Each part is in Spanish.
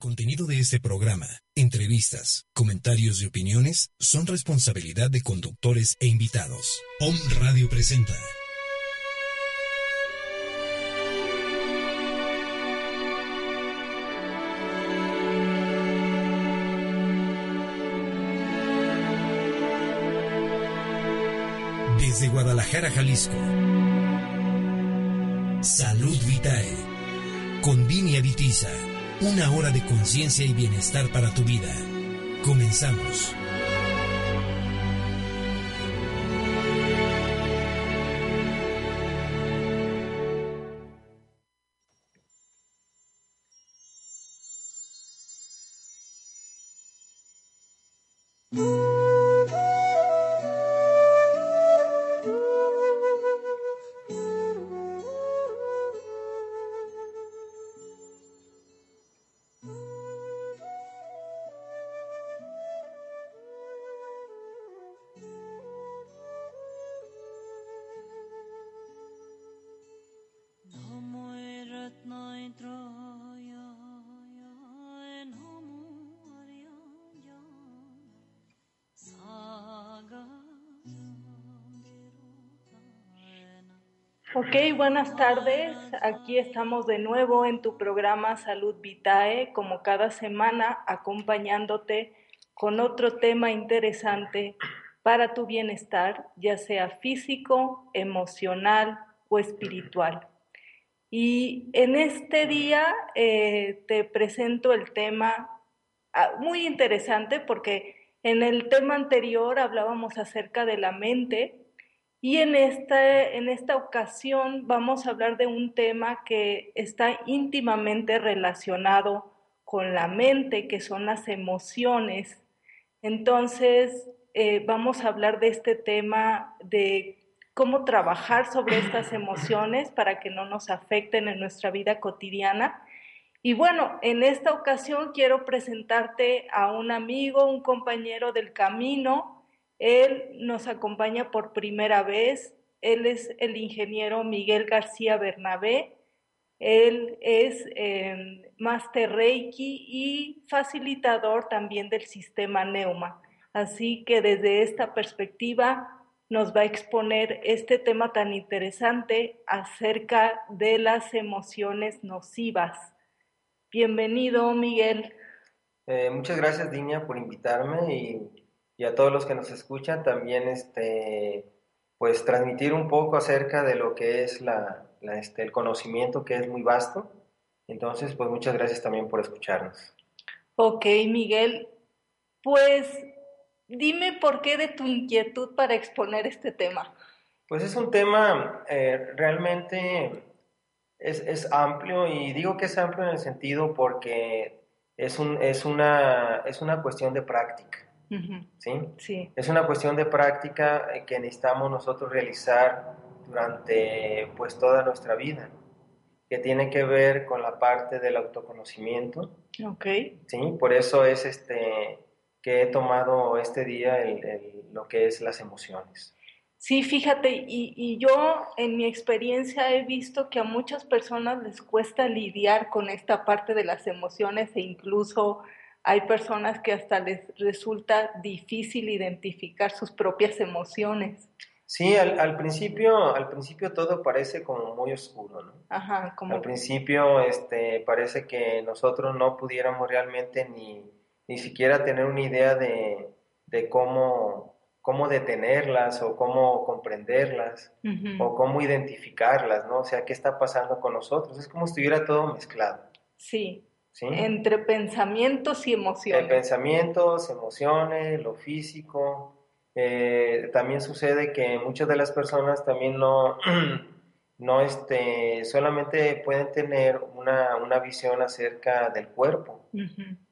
Contenido de este programa, entrevistas, comentarios y opiniones son responsabilidad de conductores e invitados. Om Radio presenta. Desde Guadalajara, Jalisco. Salud Vitae. Con Vini Avitiza. Una hora de conciencia y bienestar para tu vida. Comenzamos. Ok, buenas tardes. Aquí estamos de nuevo en tu programa Salud Vitae, como cada semana, acompañándote con otro tema interesante para tu bienestar, ya sea físico, emocional o espiritual. Y en este día eh, te presento el tema ah, muy interesante porque en el tema anterior hablábamos acerca de la mente y en esta, en esta ocasión vamos a hablar de un tema que está íntimamente relacionado con la mente, que son las emociones. Entonces, eh, vamos a hablar de este tema de cómo trabajar sobre estas emociones para que no nos afecten en nuestra vida cotidiana. Y bueno, en esta ocasión quiero presentarte a un amigo, un compañero del camino, él nos acompaña por primera vez. Él es el ingeniero Miguel García Bernabé. Él es Master Reiki y facilitador también del sistema Neuma. Así que desde esta perspectiva nos va a exponer este tema tan interesante acerca de las emociones nocivas. Bienvenido, Miguel. Eh, muchas gracias, Dinia, por invitarme y y a todos los que nos escuchan también este, pues transmitir un poco acerca de lo que es la, este, el conocimiento que es muy vasto. Entonces, pues muchas gracias también por escucharnos. Ok, Miguel, pues dime por qué de tu inquietud para exponer este tema. Pues es un tema eh, realmente es, es, amplio y digo que es amplio en el sentido porque es, un, es, una, es una cuestión de práctica. ¿Sí? Es una cuestión de práctica que necesitamos nosotros realizar durante pues toda nuestra vida, que tiene que ver con la parte del autoconocimiento. Ok. Sí, por eso es este que he tomado este día lo que es las emociones. Sí, fíjate, y, y, yo en mi experiencia he visto que a muchas personas les cuesta lidiar con esta parte de las emociones e incluso hay personas que hasta les resulta difícil identificar sus propias emociones. Sí, al, principio, al principio todo parece como muy oscuro, ¿no? Ajá, como... Al principio este, parece que nosotros no pudiéramos realmente ni, ni siquiera tener una idea de, de cómo, cómo detenerlas o cómo comprenderlas o cómo identificarlas, ¿no? O sea, ¿qué está pasando con nosotros? Es como si estuviera todo mezclado. Sí. Entre pensamientos y emociones. En pensamientos, emociones, lo físico. Eh, también sucede que muchas de las personas también no, no este, solamente pueden tener un una, una visión acerca del cuerpo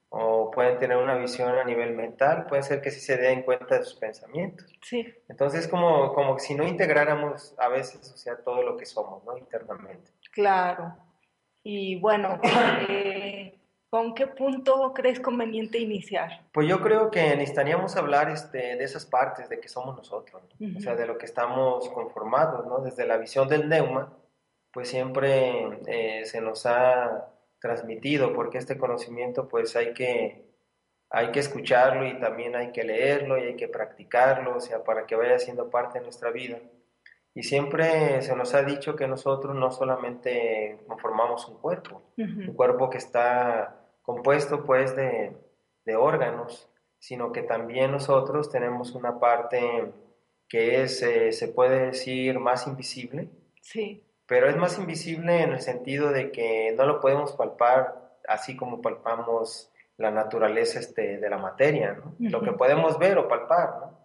o pueden tener una visión a nivel mental, puede ser que sí se den cuenta de sus pensamientos. Sí. Entonces, como, como si no integráramos a veces, o sea, todo lo que somos, ¿no? Internamente. Claro. Y bueno, eh, ¿con qué punto crees conveniente iniciar? Pues yo creo que necesitaríamos hablar este, de esas partes de que somos nosotros, o sea, de lo que estamos conformados, ¿no? Desde la visión del neuma, pues siempre eh, se nos ha transmitido, porque este conocimiento pues hay que, hay que escucharlo y también hay que leerlo y hay que practicarlo, o sea, para que vaya siendo parte de nuestra vida. Y siempre se nos ha dicho que nosotros no solamente conformamos un cuerpo, un cuerpo que está compuesto pues de, de, órganos, sino que también nosotros tenemos una parte que es, eh, se puede decir, más invisible. Sí pero es más invisible en el sentido de que no lo podemos palpar así como palpamos la naturaleza este, de la materia, ¿no? Lo que podemos ver o palpar, ¿no?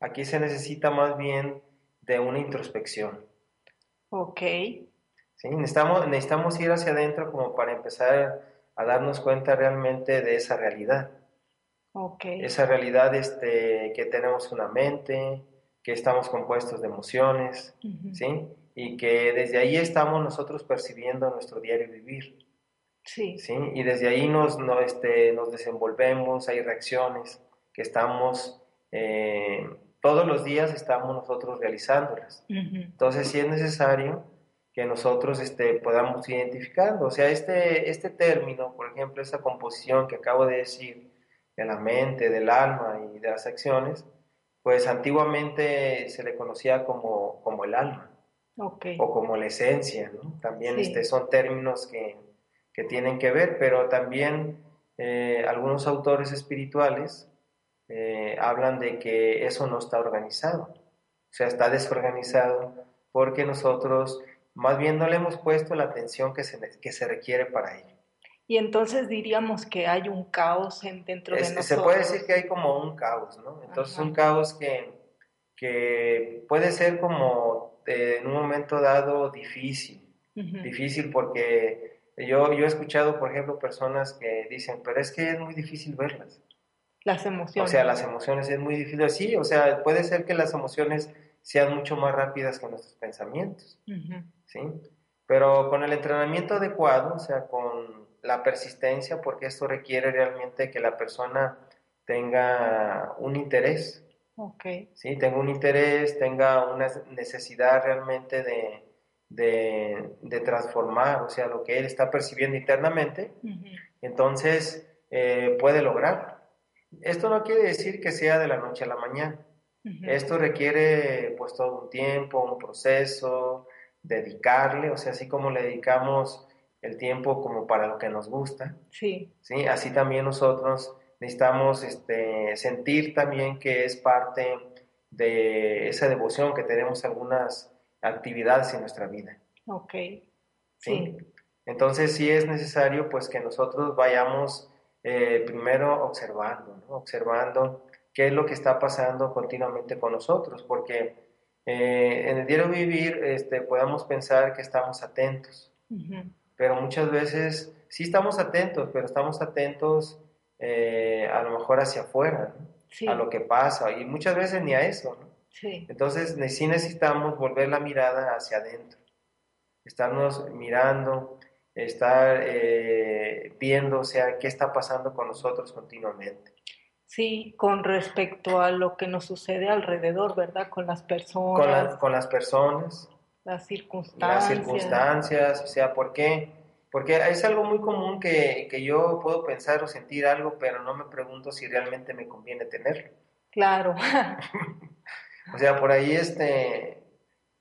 Aquí se necesita más bien de una introspección. Ok. Sí, necesitamos, necesitamos ir hacia adentro como para empezar a darnos cuenta realmente de esa realidad. Ok. Esa realidad este, que tenemos una mente, que estamos compuestos de emociones, ¿sí? y que desde ahí estamos nosotros percibiendo nuestro diario vivir. Sí. ¿sí? Y desde ahí nos, no, este, nos desenvolvemos, hay reacciones que estamos, eh, todos los días estamos nosotros realizándolas. Entonces sí es necesario que nosotros este, podamos identificando. O sea, este, este término, por ejemplo, esa composición que acabo de decir, de la mente, del alma y de las acciones, pues antiguamente se le conocía como, como el alma o como la esencia, ¿no? También este, son términos que, que, tienen que ver, pero también eh, algunos autores espirituales eh, hablan de que eso no está organizado, o sea, está desorganizado porque nosotros más bien no le hemos puesto la atención que se, que se requiere para ello. Y entonces diríamos que hay un caos en, dentro de nosotros. Se puede decir que hay como un caos, ¿no? Entonces un caos que, que puede ser como en un momento dado difícil, difícil porque yo, yo he escuchado, por ejemplo, personas que dicen, pero es que es muy difícil verlas. Las emociones. O sea, las emociones es muy difícil. Sí, o sea, puede ser que las emociones sean mucho más rápidas que nuestros pensamientos, ¿sí? Pero con el entrenamiento adecuado, o sea, con la persistencia, porque esto requiere realmente que la persona tenga un interés, Okay. Sí, tenga un interés, tenga una necesidad realmente de, de, transformar, o sea, lo que él está percibiendo internamente, entonces eh, puede lograr. Esto no quiere decir que sea de la noche a la mañana. Esto requiere pues todo un tiempo, un proceso, dedicarle, o sea, así como le dedicamos el tiempo como para lo que nos gusta, sí. ¿sí? así también nosotros necesitamos este, sentir también que es parte de esa devoción que tenemos algunas actividades en nuestra vida. Ok. Sí. Entonces sí es necesario pues que nosotros vayamos eh, primero observando, observando qué es lo que está pasando continuamente con nosotros, porque eh, en el diario vivir este, podamos pensar que estamos atentos, pero muchas veces sí estamos atentos, pero estamos atentos eh, a lo mejor hacia afuera, a lo que pasa, y muchas veces ni a eso. ¿no? Entonces sí necesitamos volver la mirada hacia adentro, estarnos mirando, estar eh, viendo, o sea, qué está pasando con nosotros continuamente. Sí, con respecto a lo que nos sucede alrededor, ¿verdad? Con las personas. Con, con las personas. Las circunstancias. Las circunstancias, o sea, ¿por qué? Porque es algo muy común que, que, yo puedo pensar o sentir algo, pero no me pregunto si realmente me conviene tenerlo. Claro. o sea, por ahí este,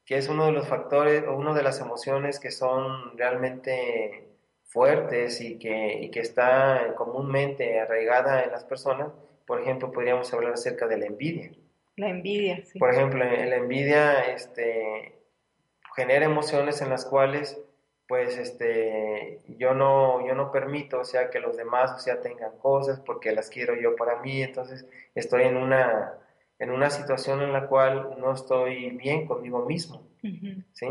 que es uno de los factores o una de las emociones que son realmente fuertes y que, y que está comúnmente arraigada en las personas, por ejemplo, podríamos hablar acerca de la envidia. La envidia, sí. Por ejemplo, la envidia este, genera emociones en las cuales pues este, yo no, yo no permito, o sea, que los demás, o sea, tengan cosas porque las quiero yo para mí, entonces estoy en una, en una situación en la cual no estoy bien conmigo mismo, ¿sí?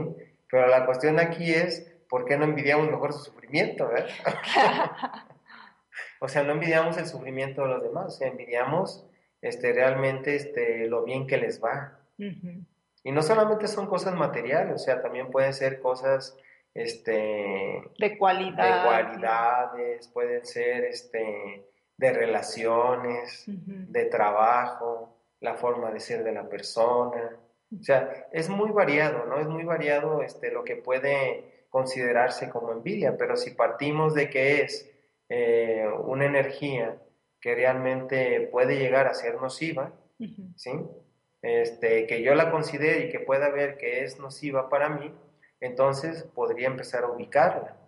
Pero la cuestión aquí es, ¿por qué no envidiamos mejor su sufrimiento? ¿verdad? o sea, no envidiamos el sufrimiento de los demás, o sea, envidiamos este, realmente este, lo bien que les va. Y no solamente son cosas materiales, o sea, también pueden ser cosas este, de cualidad. De cualidades, pueden ser este, de relaciones, de trabajo, la forma de ser de la persona. O sea, es muy variado, ¿no? Es muy variado este, lo que puede considerarse como envidia, pero si partimos de que es eh, una energía que realmente puede llegar a ser nociva, ¿sí? Este, que yo la considere y que pueda ver que es nociva para mí, entonces podría empezar a ubicarla.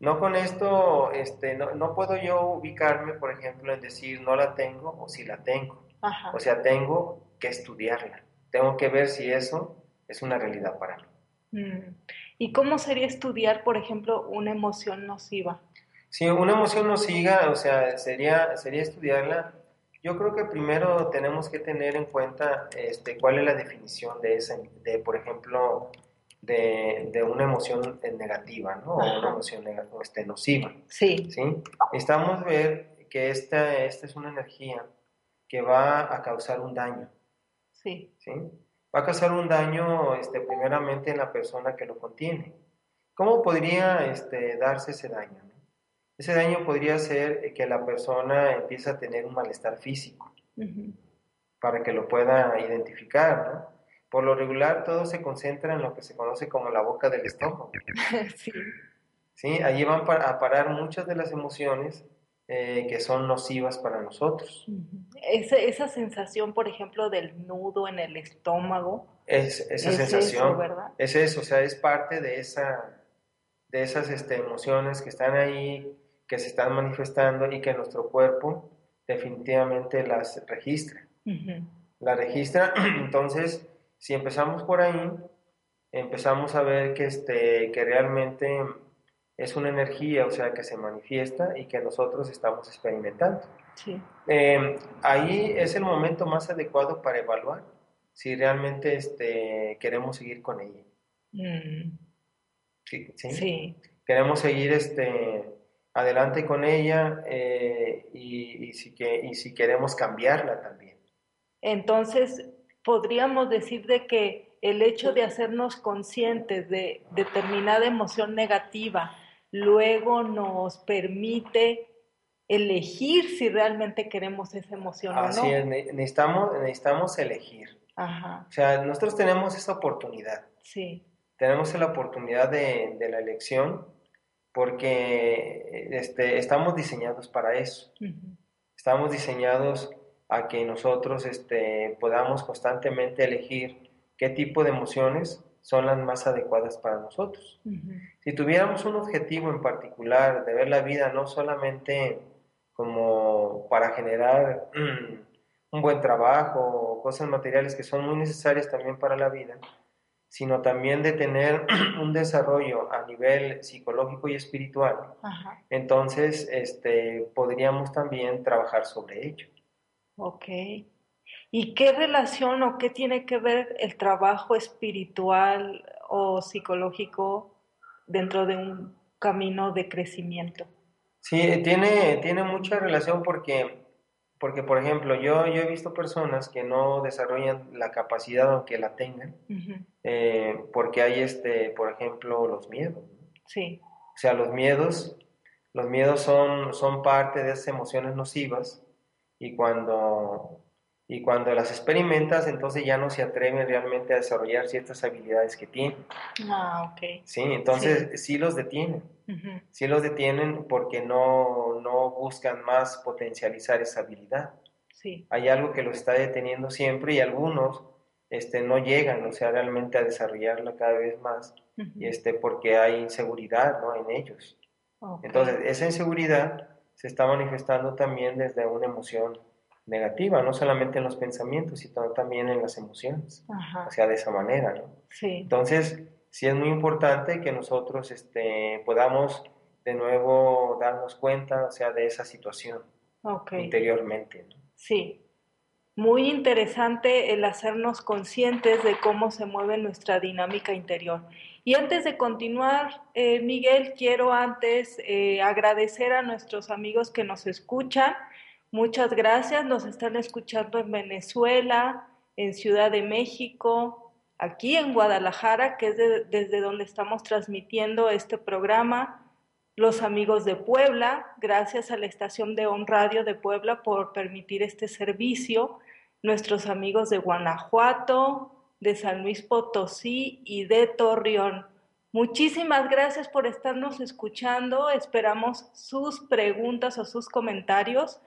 No con esto, este, no, puedo yo ubicarme, por ejemplo, en decir no la tengo o si la tengo. O sea, tengo que estudiarla. Tengo que ver si eso es una realidad para mí. Mm. ¿Y cómo sería estudiar, por ejemplo, una emoción nociva? Si una emoción nociva, o sea, sería, sería estudiarla yo creo que primero tenemos que tener en cuenta este, cuál es la definición de esa, de, por ejemplo, de, de una emoción negativa, ¿no? O una emoción este, nociva. Sí. ¿sí? Estamos ver que esta, esta es una energía que va a causar un daño. Sí. ¿sí? Va a causar un daño este, primeramente en la persona que lo contiene. ¿Cómo podría este, darse ese daño? Ese daño podría ser que la persona empiece a tener un malestar físico para que lo pueda identificar, ¿no? Por lo regular todo se concentra en lo que se conoce como la boca del estómago. sí. Sí, allí van a parar muchas de las emociones eh, que son nocivas para nosotros. esa, sensación, por ejemplo, del nudo en el estómago. Es, esa sensación. Es eso, o sea, es parte de, esa, de esas este, emociones que están ahí que se están manifestando y que nuestro cuerpo definitivamente las registra. La registra, entonces, si empezamos por ahí, empezamos a ver que, este, que realmente es una energía, o sea, que se manifiesta y que nosotros estamos experimentando. Em, ahí es el momento más adecuado para evaluar si realmente este, queremos seguir con ella. Mm. ¿Sí? ¿sí? Queremos seguir este, adelante con ella eh, y, si que, y si queremos cambiarla también. Entonces, podríamos decir de que el hecho de hacernos conscientes de determinada emoción negativa luego nos permite elegir si realmente queremos esa emoción o no. Así es, necesitamos, necesitamos elegir. Ajá. O sea, nosotros tenemos esa oportunidad. Sí. Tenemos la oportunidad de, de la elección porque este, estamos diseñados para eso. Estamos diseñados a que nosotros este, podamos constantemente elegir qué tipo de emociones son las más adecuadas para nosotros. Si tuviéramos un objetivo en particular de ver la vida no solamente como para generar un buen trabajo o cosas materiales que son muy necesarias también para la vida, sino también de tener un desarrollo a nivel psicológico y espiritual, entonces este, podríamos también trabajar sobre ello. Ok. ¿Y qué relación o qué tiene que ver el trabajo espiritual o psicológico dentro de un camino de crecimiento? Sí, tiene, tiene mucha relación porque porque, por ejemplo, yo, yo he visto personas que no desarrollan la capacidad aunque la tengan, eh, porque hay, este, por ejemplo, los miedos. Sí. O sea, los miedos, los miedos son, son parte de esas emociones nocivas y cuando, y cuando las experimentas, entonces ya no se atreven realmente a desarrollar ciertas habilidades que tienen. Ah, ok. Sí, entonces sí los detienen si los detienen porque no, no buscan más potencializar esa habilidad. Sí. Hay algo que los está deteniendo siempre y algunos este, no llegan, o sea, realmente a desarrollarla cada vez más, y este, porque hay inseguridad ¿no? en ellos. Entonces, esa inseguridad se está manifestando también desde una emoción negativa, no solamente en los pensamientos, sino también en las emociones. O sea, de esa manera, ¿no? Sí. Entonces, sí es muy importante que nosotros este, podamos de nuevo darnos cuenta, o sea, de esa situación interiormente. Sí. muy interesante el hacernos conscientes de cómo se mueve nuestra dinámica interior. Y antes de continuar, eh, Miguel, quiero antes eh, agradecer a nuestros amigos que nos escuchan. Muchas gracias. Nos están escuchando en Venezuela, en Ciudad de México, aquí en Guadalajara, que es desde donde estamos transmitiendo este programa. Los amigos de Puebla, gracias a la estación de On Radio de Puebla por permitir este servicio nuestros amigos de Guanajuato, de San Luis Potosí y de Torreón. Muchísimas gracias por estarnos escuchando. Esperamos sus preguntas o sus comentarios.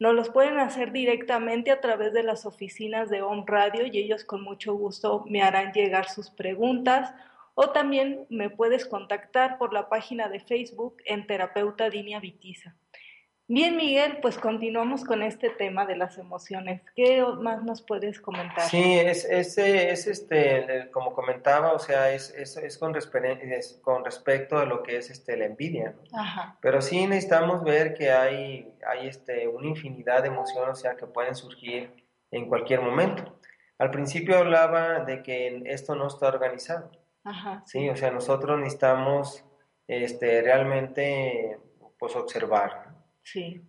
Nos los pueden hacer directamente a través de las oficinas de Home Radio y ellos con mucho gusto me harán llegar sus preguntas. O también me puedes contactar por la página de Facebook en Terapeuta Dinia Vitiza. Bien, Miguel, pues continuamos con este tema de las emociones. ¿Qué más nos puedes comentar? Sí, es, es, es este, como comentaba, o sea, es, es, es con, es con respecto a lo que es este, la envidia. Ajá. Pero sí necesitamos ver que hay, hay este, una infinidad de emociones, o sea, que pueden surgir en cualquier momento. Al principio hablaba de que esto no está organizado. Ajá. Sí, o sea, nosotros necesitamos este, realmente pues, observar.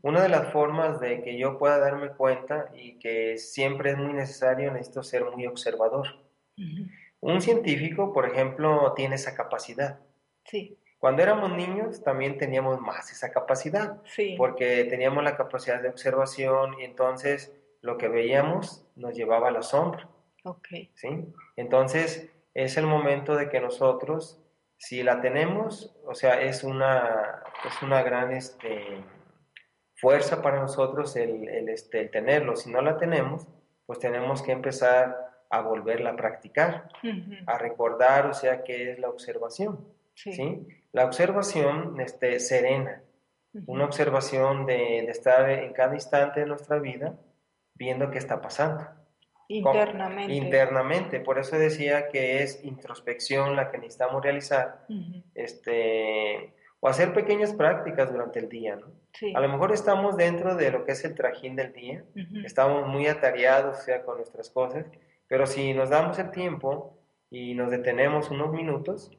Una de las formas de que yo pueda darme cuenta y que siempre es muy necesario, necesito ser muy observador. Un científico, por ejemplo, tiene esa capacidad. Sí. Cuando éramos niños también teníamos más esa capacidad, sí. porque teníamos la capacidad de observación y entonces lo que veíamos nos llevaba a la sombra. Okay. ¿sí? Entonces es el momento de que nosotros, si la tenemos, o sea, es una, es una gran... Este, fuerza para nosotros el, este, tenerlo. Si no la tenemos, pues tenemos que empezar a volverla a practicar, a recordar, o sea, qué es la observación. Sí. La observación este, serena, una observación de, estar en cada instante de nuestra vida viendo qué está pasando. Internamente. internamente, por eso decía que es introspección la que necesitamos realizar, este, o hacer pequeñas prácticas durante el día, ¿no? A lo mejor estamos dentro de lo que es el trajín del día, estamos muy atareados, o sea, con nuestras cosas, pero si nos damos el tiempo y nos detenemos unos minutos,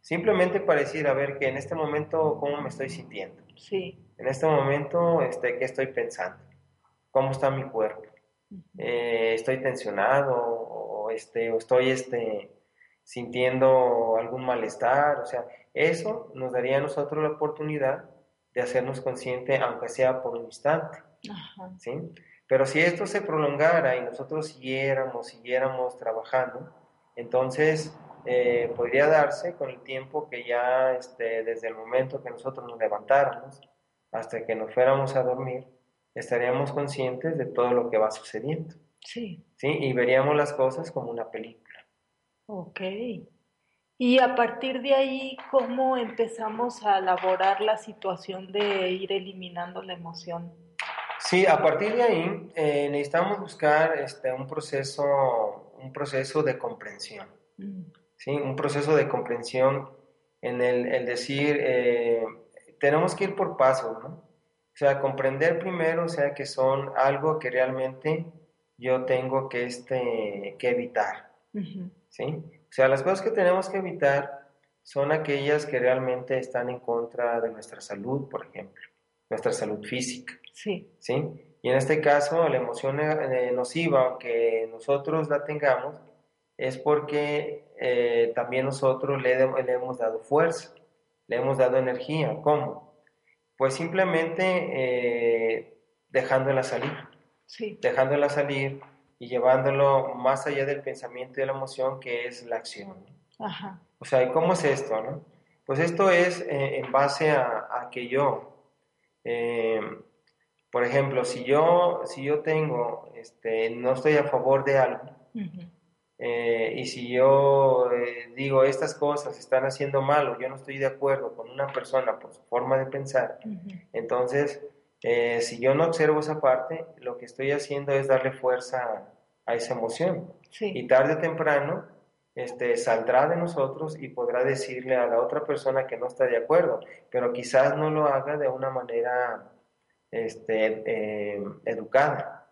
simplemente para decir, a ver, que en este momento, ¿cómo me estoy sintiendo? Sí. En este momento, este, ¿qué estoy pensando? ¿Cómo está mi cuerpo? Eh, ¿Estoy tensionado o, este, o estoy este, sintiendo algún malestar? O sea, eso nos daría a nosotros la oportunidad de hacernos consciente, aunque sea por un instante. ¿sí? Pero si esto se prolongara y nosotros siguiéramos, siguiéramos trabajando, entonces eh, podría darse con el tiempo que ya este, desde el momento que nosotros nos levantáramos hasta que nos fuéramos a dormir, estaríamos conscientes de todo lo que va sucediendo. Sí. ¿sí? Y veríamos las cosas como una película. Ok. Y a partir de ahí, ¿cómo empezamos a elaborar la situación de ir eliminando la emoción? Sí, a partir de ahí eh, necesitamos buscar este, un, proceso, un proceso de comprensión. Mm. ¿sí? Un proceso de comprensión en el, decir, eh, tenemos que ir por pasos, ¿no? O sea, comprender primero, o sea, que son algo que realmente yo tengo que, este, que evitar. ¿sí? O sea, las cosas que tenemos que evitar son aquellas que realmente están en contra de nuestra salud, por ejemplo, nuestra salud física. Sí. ¿Sí? Y en este caso, la emoción eh, nociva, aunque nosotros la tengamos, es porque eh, también nosotros le, le, hemos dado fuerza, le hemos dado energía. ¿Cómo? Pues simplemente eh, dejándola salir. Sí. Dejándola salir y llevándolo más allá del pensamiento y de la emoción, que es la acción. Ajá. O sea, ¿y cómo es esto? No? Pues esto es eh, en base a, que yo, eh, por ejemplo, si yo, si yo tengo, este, no estoy a favor de algo, eh, y si yo digo estas cosas están haciendo mal o yo no estoy de acuerdo con una persona por su forma de pensar, entonces eh, si yo no observo esa parte, lo que estoy haciendo es darle fuerza a, esa emoción. Y tarde o temprano este, saldrá de nosotros y podrá decirle a la otra persona que no está de acuerdo, pero quizás no lo haga de una manera este, eh, educada.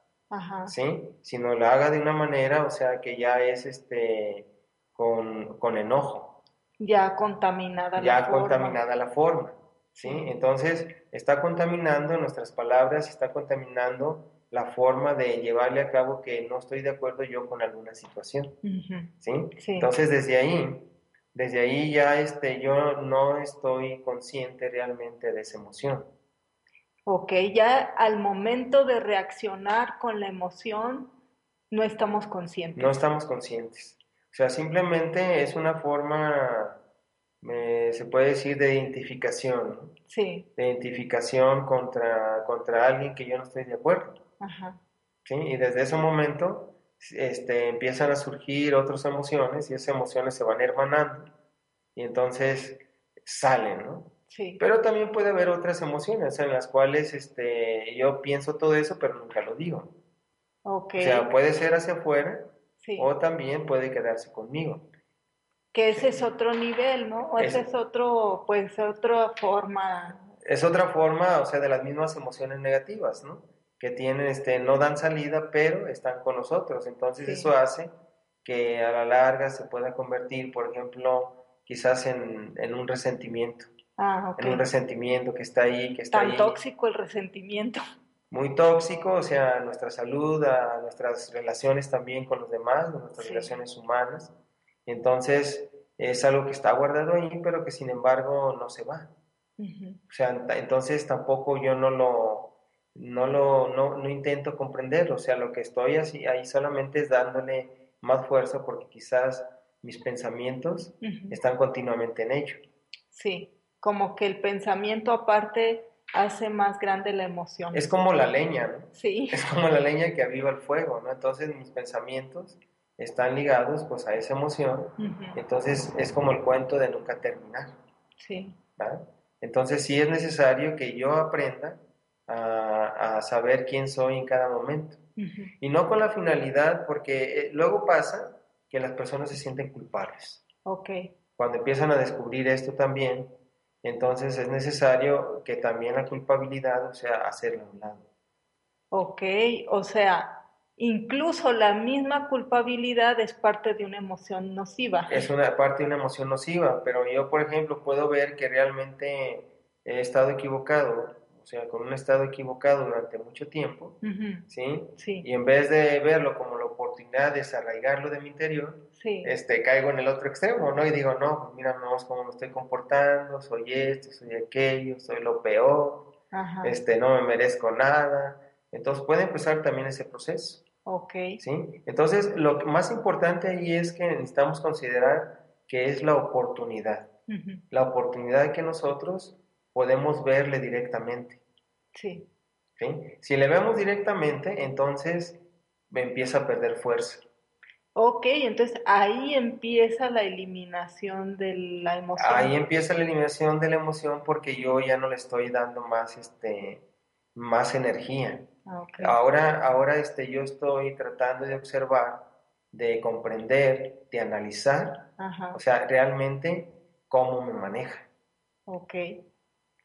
¿sí? Sino la haga de una manera, o sea, que ya es este con, con enojo. Ya contaminada ya la forma. Ya contaminada la forma, ¿sí? Entonces, está contaminando nuestras palabras, está contaminando la forma de llevarle a cabo que no estoy de acuerdo yo con alguna situación, ¿sí? Entonces, desde ahí, desde ahí ya este, yo no estoy consciente realmente de esa emoción. Ok, ya al momento de reaccionar con la emoción, no estamos conscientes. No estamos conscientes. O sea, simplemente es una forma, se puede decir, de identificación. Sí. De identificación contra, contra alguien que yo no estoy de acuerdo. Ajá. ¿Sí? Y desde ese momento este, empiezan a surgir otras emociones y esas emociones se van hermanando y entonces salen, ¿no? Sí. Pero también puede haber otras emociones en las cuales este, yo pienso todo eso, pero nunca lo digo. Okay. O sea, puede ser hacia afuera o también puede quedarse conmigo. Que ese es otro nivel, ¿no? O ese es otro, pues, otra forma. Es otra forma, o sea, de las mismas emociones negativas, ¿no? Que tienen, este, no dan salida, pero están con nosotros. Entonces eso hace que a la larga se pueda convertir, por ejemplo, quizás en, en un resentimiento. Ah, En un resentimiento que está ahí, que está Tan tóxico el resentimiento. Muy tóxico, o sea, a nuestra salud, a nuestras relaciones también con los demás, a nuestras relaciones humanas. Entonces, es algo que está guardado ahí, pero que sin embargo no se va. O sea, entonces tampoco yo no lo, no lo, no, no intento comprender, o sea, lo que estoy así, ahí solamente es dándole más fuerza porque quizás mis pensamientos están continuamente en ello. Sí, como que el pensamiento aparte hace más grande la emoción. Es como la leña, ¿no? Sí. Es como la leña que aviva el fuego, ¿no? Entonces mis pensamientos están ligados pues a esa emoción, entonces es como el cuento de nunca terminar. Sí. Entonces sí es necesario que yo aprenda a, saber quién soy en cada momento. Y no con la finalidad, porque eh, luego pasa que las personas se sienten culpables. Ok. Cuando empiezan a descubrir esto también, entonces es necesario que también la culpabilidad, o sea, hacerla a un lado. Ok, o sea, incluso la misma culpabilidad es parte de una emoción nociva. Es una parte de una emoción nociva, pero yo, por ejemplo, puedo ver que realmente he estado equivocado o sea, con un estado equivocado durante mucho tiempo, ¿sí? ¿sí? Y en vez de verlo como la oportunidad de desarraigarlo de mi interior, sí. este, caigo en el otro extremo, ¿no? Y digo, no, pues mira más cómo me estoy comportando, soy esto, soy aquello, soy lo peor, este, no me merezco nada. Entonces puede empezar también ese proceso. Ok. ¿Sí? Entonces, lo más importante ahí es que necesitamos considerar que es la oportunidad. La oportunidad que nosotros podemos verle directamente. Sí. Si le vemos directamente, entonces empieza a perder fuerza. Ok, entonces ahí empieza la eliminación de la emoción. Ahí empieza la eliminación de la emoción porque yo ya no le estoy dando más, este, más energía. Ah, ahora, ahora este, yo estoy tratando de observar, de comprender, de analizar, o sea, realmente cómo me maneja. Ok.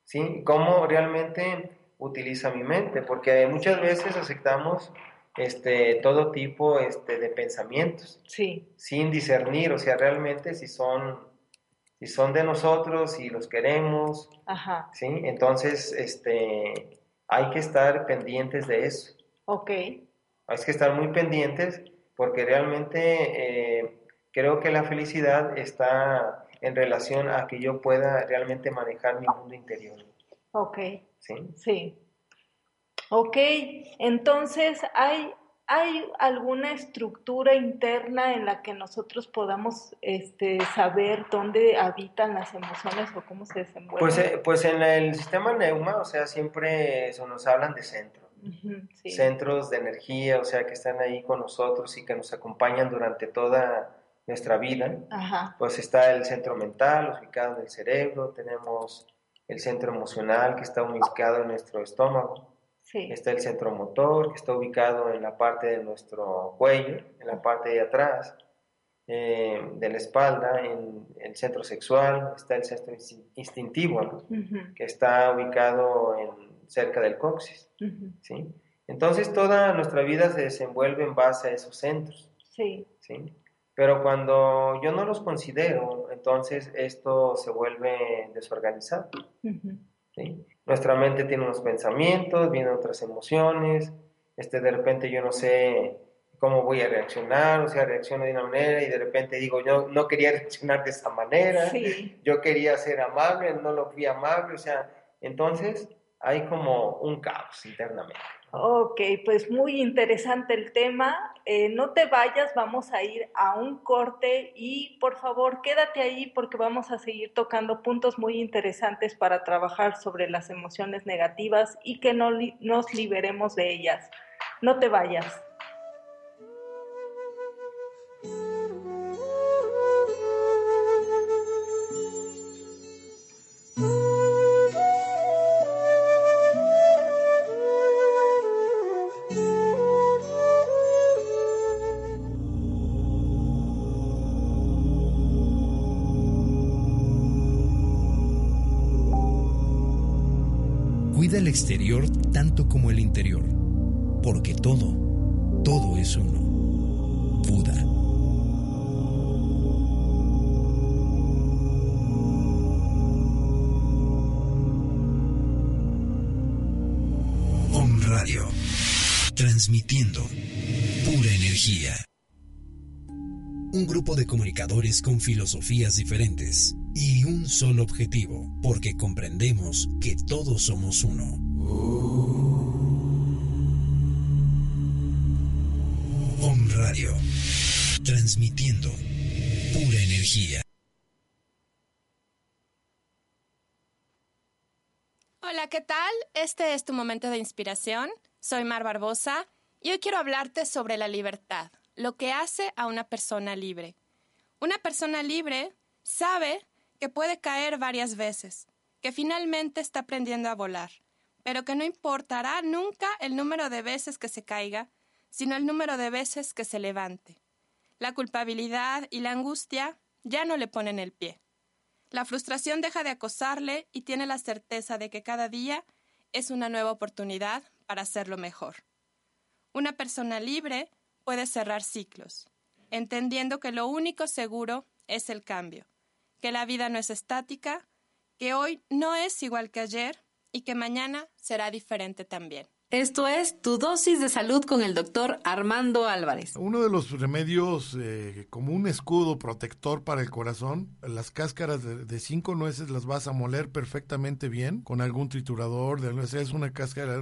¿Sí? Cómo realmente utiliza mi mente, porque muchas veces aceptamos este, todo tipo este, de pensamientos, sí. sin discernir, o sea, realmente si son, si son de nosotros, si los queremos, Ajá. ¿sí? Entonces, este, hay que estar pendientes de eso. Ok. Hay que estar muy pendientes porque realmente eh, creo que la felicidad está en relación a que yo pueda realmente manejar mi mundo interior. Ok. ¿Sí? Sí. Ok, entonces hay, hay alguna estructura interna en la que nosotros podamos este, saber dónde habitan las emociones o cómo se desenvuelven. Pues, eh, pues en el sistema Neuma, o sea, siempre eso nos hablan de centro. sí. Centros de energía, o sea, que están ahí con nosotros y que nos acompañan durante toda nuestra vida. Ajá. Pues está el centro mental, ubicado en el cerebro, tenemos el centro emocional, que está ubicado en nuestro estómago. Sí. Está el centro motor, que está ubicado en la parte de nuestro cuello, en la parte de atrás, eh, de la espalda, en el centro sexual, está el centro instintivo, ¿no? que está ubicado en, cerca del coxis. Uh -huh. ¿sí? Entonces toda nuestra vida se desenvuelve en base a esos centros. Sí. ¿sí? Pero cuando yo no los considero, entonces esto se vuelve desorganizado. ¿sí? Nuestra mente tiene unos pensamientos, vienen otras emociones, este, de repente yo no sé cómo voy a reaccionar, o sea, reacciono de una manera y de repente digo, yo no quería reaccionar de esa manera, yo quería ser amable, no lo fui amable, o sea, entonces hay como un caos internamente. Ok, pues muy interesante el tema. Eh, no te vayas, vamos a ir a un corte y por favor quédate ahí porque vamos a seguir tocando puntos muy interesantes para trabajar sobre las emociones negativas y que no nos liberemos de ellas. No te vayas. Exterior tanto como el interior, porque todo, todo es uno. Buda. Om Radio, transmitiendo pura energía. Un grupo de comunicadores con filosofías diferentes y un solo objetivo, porque comprendemos que todos somos uno. Transmitiendo pura energía. Hola, ¿qué tal? Este es tu momento de inspiración. Soy Mar Barbosa y hoy quiero hablarte sobre la libertad, lo que hace a una persona libre. Una persona libre sabe que puede caer varias veces, que finalmente está aprendiendo a volar, pero que no importará nunca el número de veces que se caiga, sino el número de veces que se levante. La culpabilidad y la angustia ya no le ponen el pie. La frustración deja de acosarle y tiene la certeza de que cada día es una nueva oportunidad para hacerlo mejor. Una persona libre puede cerrar ciclos, entendiendo que lo único seguro es el cambio, que la vida no es estática, que hoy no es igual que ayer y que mañana será diferente también. Esto es Tu dosis de salud con el doctor Armando Álvarez. Uno de los remedios eh, como un escudo protector para el corazón, las cáscaras de, cinco nueces las vas a moler perfectamente bien con algún triturador. De, es una cáscara,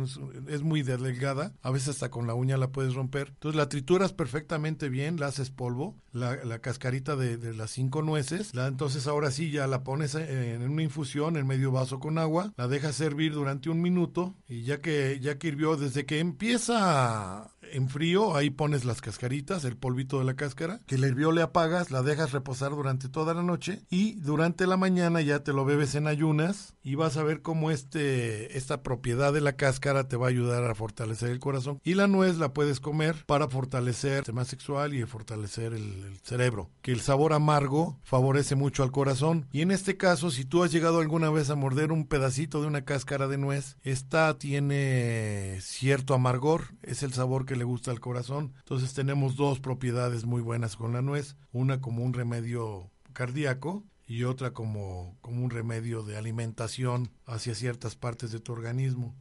es, muy delgada, a veces hasta con la uña la puedes romper. Entonces la trituras perfectamente bien, la haces polvo, la, cascarita de, las cinco nueces. La, entonces ahora sí ya la pones en, una infusión en medio vaso con agua, la dejas servir durante un minuto y ya que, ya que hirvió desde que empieza en frío, ahí pones las cascaritas, el polvito de la cáscara, que el hirvió le apagas, la dejas reposar durante toda la noche y durante la mañana ya te lo bebes en ayunas y vas a ver cómo este, esta propiedad de la cáscara te va a ayudar a fortalecer el corazón. Y la nuez la puedes comer para fortalecer el sistema sexual y fortalecer el, el cerebro, que el sabor amargo favorece mucho al corazón. Y en este caso, si tú has llegado alguna vez a morder un pedacito de una cáscara de nuez, esta tiene cierto amargor, es el sabor que le gusta al corazón. Entonces tenemos dos propiedades muy buenas con la nuez, una como un remedio cardíaco y otra como, como un remedio de alimentación hacia ciertas partes de tu organismo.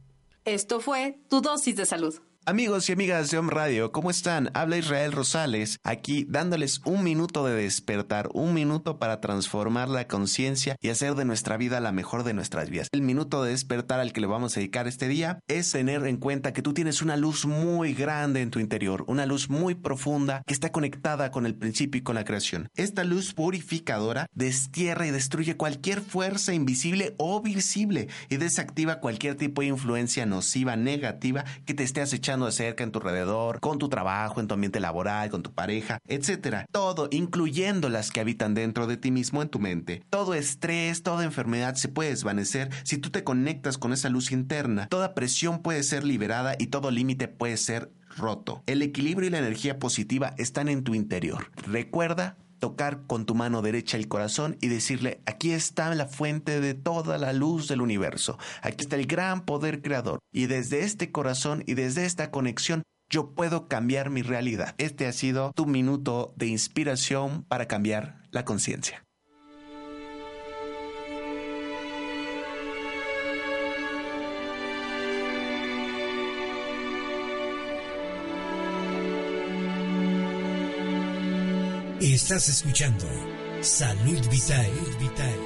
Esto fue tu dosis de salud. Amigos y amigas de Om Radio, ¿cómo están? Habla Israel Rosales, aquí dándoles un minuto de despertar, un minuto para transformar la conciencia y hacer de nuestra vida la mejor de nuestras vidas. El minuto de despertar al que le vamos a dedicar este día es tener en cuenta que tú tienes una luz muy grande en tu interior, una luz muy profunda que está conectada con el principio y con la creación. Esta luz purificadora destierra y destruye cualquier fuerza invisible o visible y desactiva cualquier tipo de influencia nociva, negativa que te esté acechando de cerca en tu alrededor, con tu trabajo, en tu ambiente laboral, con tu pareja, etcétera. Todo, incluyendo las que habitan dentro de ti mismo en tu mente. Todo estrés, toda enfermedad se puede desvanecer si tú te conectas con esa luz interna. Toda presión puede ser liberada y todo límite puede ser roto. El equilibrio y la energía positiva están en tu interior. Recuerda tocar con tu mano derecha el corazón y decirle, aquí está la fuente de toda la luz del universo, aquí está el gran poder creador, y desde este corazón y desde esta conexión yo puedo cambiar mi realidad. Este ha sido tu minuto de inspiración para cambiar la conciencia. Estás escuchando Salud Vitae. Vitae.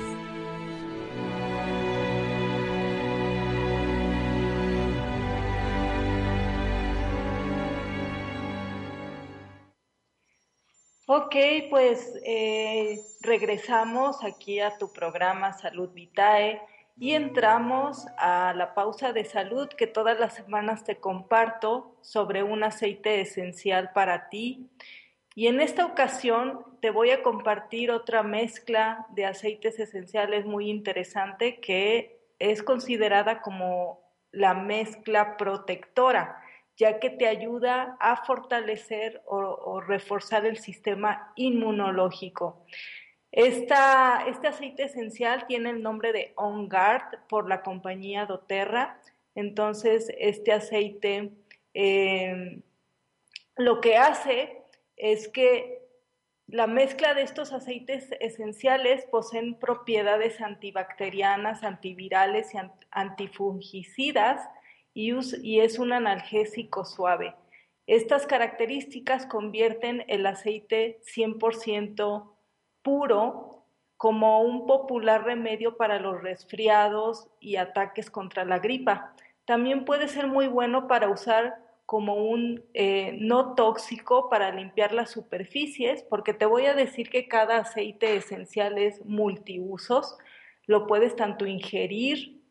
Ok, pues eh, regresamos aquí a tu programa Salud Vitae y entramos a la pausa de salud que todas las semanas te comparto sobre un aceite esencial para ti y en esta ocasión te voy a compartir otra mezcla de aceites esenciales muy interesante que es considerada como la mezcla protectora, ya que te ayuda a fortalecer o, reforzar el sistema inmunológico. Este aceite esencial tiene el nombre de On Guard por la compañía doTERRA. Entonces, este aceite eh, lo que hace es que la mezcla de estos aceites esenciales poseen propiedades antibacterianas, antivirales y antifungicidas y, es un analgésico suave. Estas características convierten el aceite 100% puro como un popular remedio para los resfriados y ataques contra la gripa. También puede ser muy bueno para usar como un eh, no tóxico para limpiar las superficies, porque te voy a decir que cada aceite esencial es multiusos, lo puedes tanto ingerir,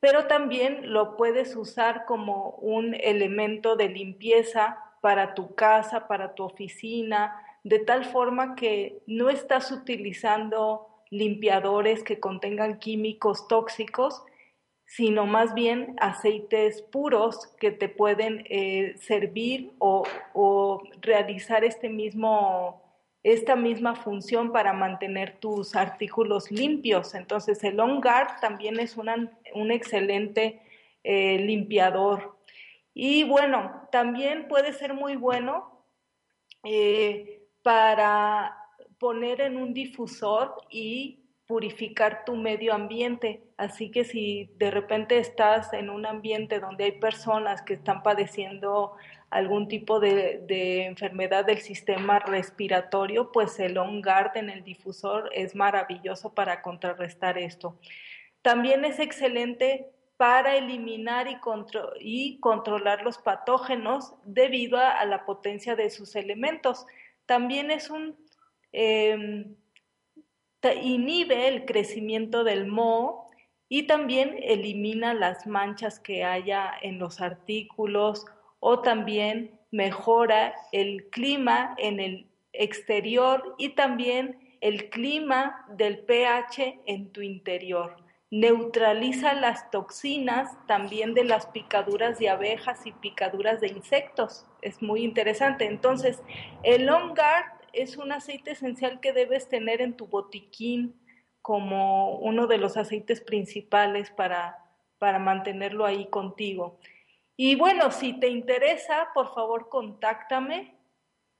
pero también lo puedes usar como un elemento de limpieza para tu casa, para tu oficina, de tal forma que no estás utilizando limpiadores que contengan químicos tóxicos, sino más bien aceites puros que te pueden eh, servir o, realizar este mismo, esta misma función para mantener tus artículos limpios. Entonces el On Guard también es un excelente eh, limpiador. Y bueno, también puede ser muy bueno eh, para poner en un difusor y purificar tu medio ambiente. Así que si de repente estás en un ambiente donde hay personas que están padeciendo algún tipo de, enfermedad del sistema respiratorio, pues el On Guard en el difusor es maravilloso para contrarrestar esto. También es excelente para eliminar y, controlar los patógenos debido a, la potencia de sus elementos. También es un... Em, inhibe el crecimiento del moho y también elimina las manchas que haya en los artículos o también mejora el clima en el exterior y también el clima del pH en tu interior. Neutraliza las toxinas también de las picaduras de abejas y picaduras de insectos. Es muy interesante. Entonces, el On Guard es un aceite esencial que debes tener en tu botiquín como uno de los aceites principales para, para mantenerlo ahí contigo. Y bueno, si te interesa, por favor, contáctame.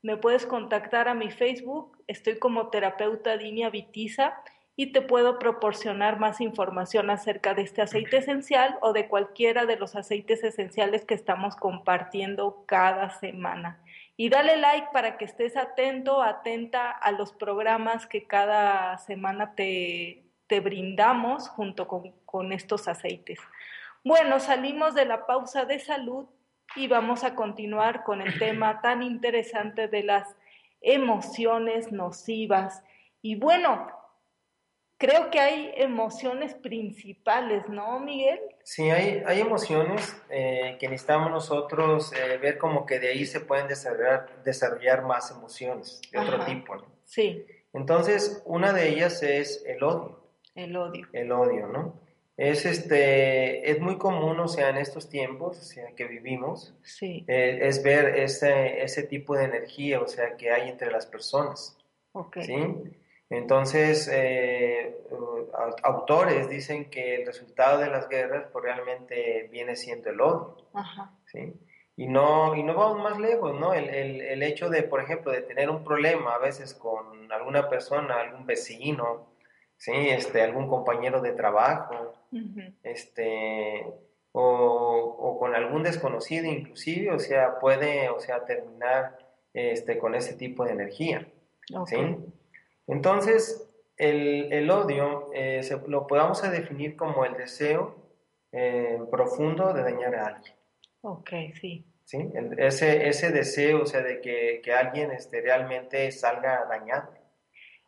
Me puedes contactar a mi Facebook, estoy como terapeuta Dinia Vitiza y te puedo proporcionar más información acerca de este aceite esencial o de cualquiera de los aceites esenciales que estamos compartiendo cada semana. Y dale like para que estés atento, atenta a los programas que cada semana te, te brindamos junto con, con estos aceites. Bueno, salimos de la pausa de salud y vamos a continuar con el tema tan interesante de las emociones nocivas. Y bueno, creo que hay emociones principales, ¿no, Miguel? Sí, hay, hay emociones eh, que necesitamos nosotros eh, ver como que de ahí se pueden desarrollar, desarrollar más emociones de otro tipo, ¿no? Sí. Entonces, una de ellas es el odio. El odio. El odio, ¿no? Es, este, es muy común, o sea, en estos tiempos o sea, que vivimos, sí. Eh, es ver ese, ese tipo de energía, o sea, que hay entre las personas. Okay. ¿sí? Entonces, eh, autores dicen que el resultado de las guerras pues, realmente viene siendo el odio. Ajá. ¿sí? Y no, y no vamos más lejos, ¿no? El, el, el, hecho de, por ejemplo, de tener un problema a veces con alguna persona, algún vecino, ¿sí? Este, algún compañero de trabajo, este, o, o con algún desconocido inclusive, o sea, puede, o sea, terminar este, con ese tipo de energía. ¿sí? Entonces, el, el odio eh, se- lo podamos definir como el deseo eh, profundo de dañar a alguien. Ok, sí. ¿sí? El- ese, ese deseo, o sea, de que, que alguien este, realmente salga dañado.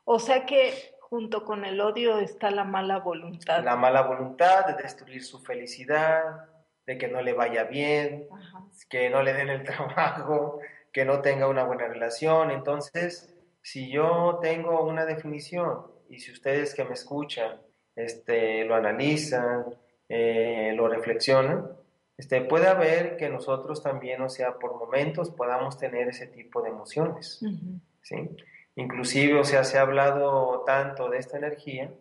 O sea que junto con el odio está la mala voluntad. La mala voluntad de destruir su felicidad, de que no le vaya bien, Ajá. que no le den el trabajo, que no tenga una buena relación. Entonces, si yo tengo una definición y si ustedes que me escuchan este, lo analizan, eh, lo reflexionan, este, puede haber que nosotros también, o sea, por momentos podamos tener ese tipo de emociones. ¿sí? Inclusive, o sea, se ha hablado tanto de esta energía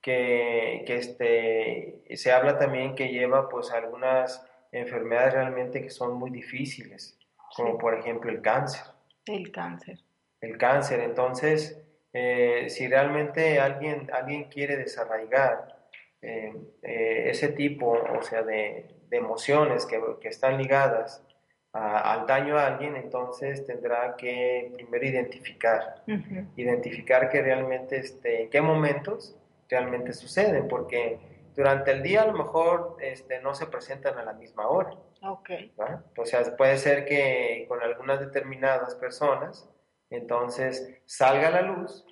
que, que este, se habla también que lleva pues algunas enfermedades realmente que son muy difíciles, como Sí. por ejemplo el cáncer. El cáncer. El cáncer, entonces, eh, si realmente alguien, alguien quiere desarraigar eh, eh, ese tipo, o sea, de, de emociones que, que están ligadas a- al daño a alguien, entonces tendrá que primero identificar identificar que realmente, este, en qué momentos realmente suceden, porque durante el día a lo mejor este, no se presentan a la misma hora. Ok. ¿va? O sea, puede ser que con algunas determinadas personas, entonces salga a la luz